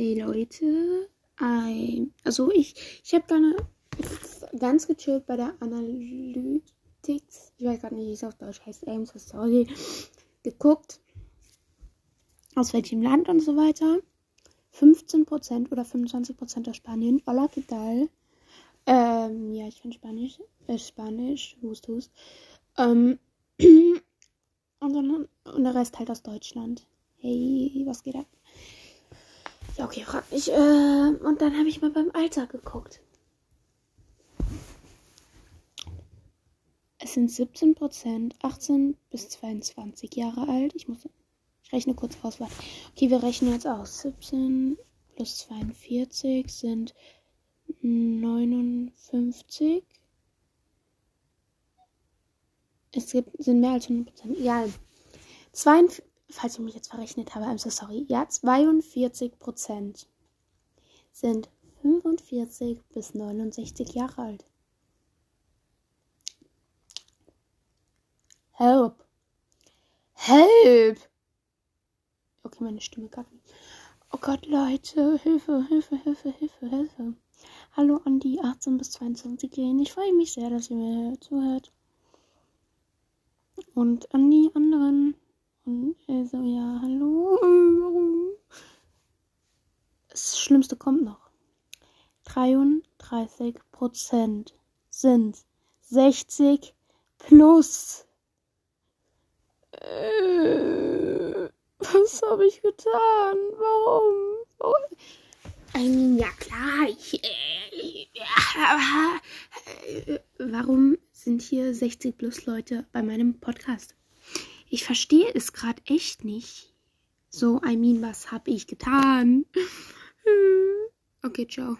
Hey Leute, ein, also ich, ich habe gerne ganz gechillt bei der Analytics, ich weiß gerade nicht, wie es auf Deutsch heißt, so sorry, geguckt, aus welchem Land und so weiter. 15% oder 25% aus Spanien. Hola, ¿qué tal? Ähm, ja, ich finde Spanisch, äh, Spanisch, hust, hust. Ähm, und, dann, und der Rest halt aus Deutschland. Hey, was geht ab? Ja, okay, frag mich. Äh, und dann habe ich mal beim Alter geguckt. Es sind 17 Prozent, 18 bis 22 Jahre alt. Ich muss, ich rechne kurz aus. Okay, wir rechnen jetzt aus. 17 plus 42 sind 59. Es gibt, sind mehr als 100 Prozent. Egal. 42, falls ich mich jetzt verrechnet habe, I'm so sorry. Ja, 42 Prozent sind 45 bis 69 Jahre alt. Help. Help. Okay, meine Stimme nicht. Oh Gott, Leute, Hilfe, Hilfe, Hilfe, Hilfe, Hilfe. Hallo an die 18 bis 22 Jährigen. Ich freue mich sehr, dass ihr mir zuhört. Und an die anderen. Und also ja, hallo. Das Schlimmste kommt noch. 33 Prozent sind 60 plus. Äh, was habe ich getan? Warum? Warum? Mean, ja klar, ich, äh, ja, äh, warum sind hier 60 plus Leute bei meinem Podcast? Ich verstehe es gerade echt nicht. So, I mean, was habe ich getan? Okay, ciao.